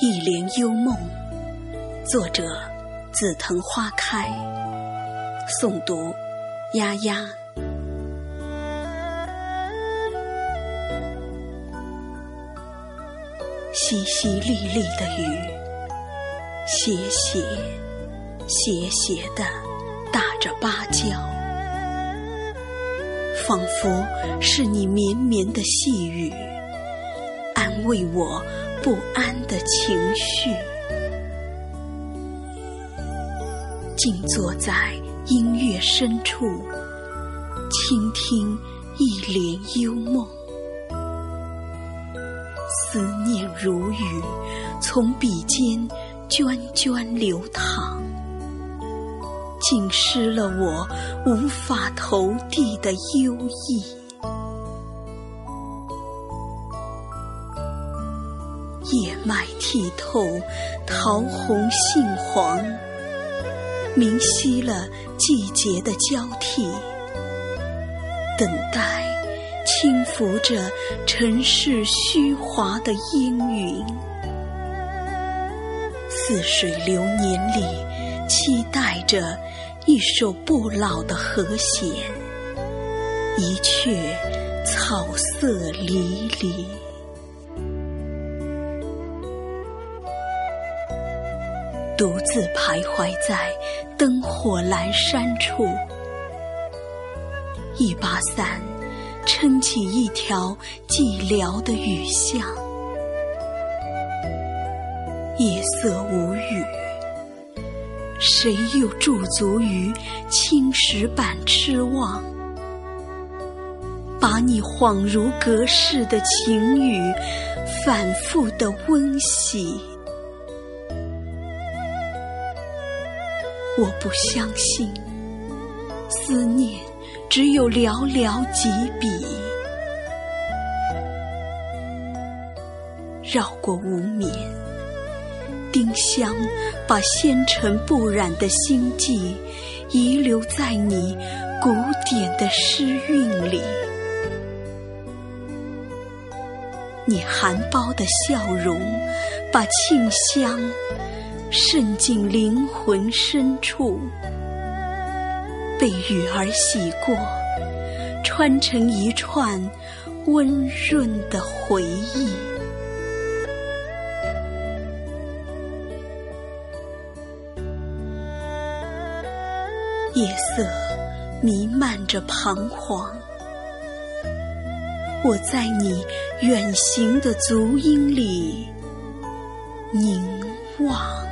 一帘幽梦，作者：紫藤花开，诵读：丫丫。淅淅沥沥的雨，斜斜斜斜的打着芭蕉，仿佛是你绵绵的细语，安慰我。不安的情绪，静坐在音乐深处，倾听一帘幽梦。思念如雨，从笔尖涓涓流淌，浸湿了我无法投递的忧意。叶脉剔透，桃红杏黄，明晰了季节的交替。等待，轻拂着尘世虚华的阴云。似水流年里，期待着一首不老的和弦。一阙草色离离。独自徘徊在灯火阑珊处，一把伞撑起一条寂寥的雨巷。夜色无语，谁又驻足于青石板痴望？把你恍如隔世的情语，反复的温习。我不相信，思念只有寥寥几笔，绕过无眠，丁香把纤尘不染的心迹遗留在你古典的诗韵里，你含苞的笑容把沁香。渗进灵魂深处，被雨儿洗过，穿成一串温润的回忆。夜色弥漫着彷徨，我在你远行的足音里凝望。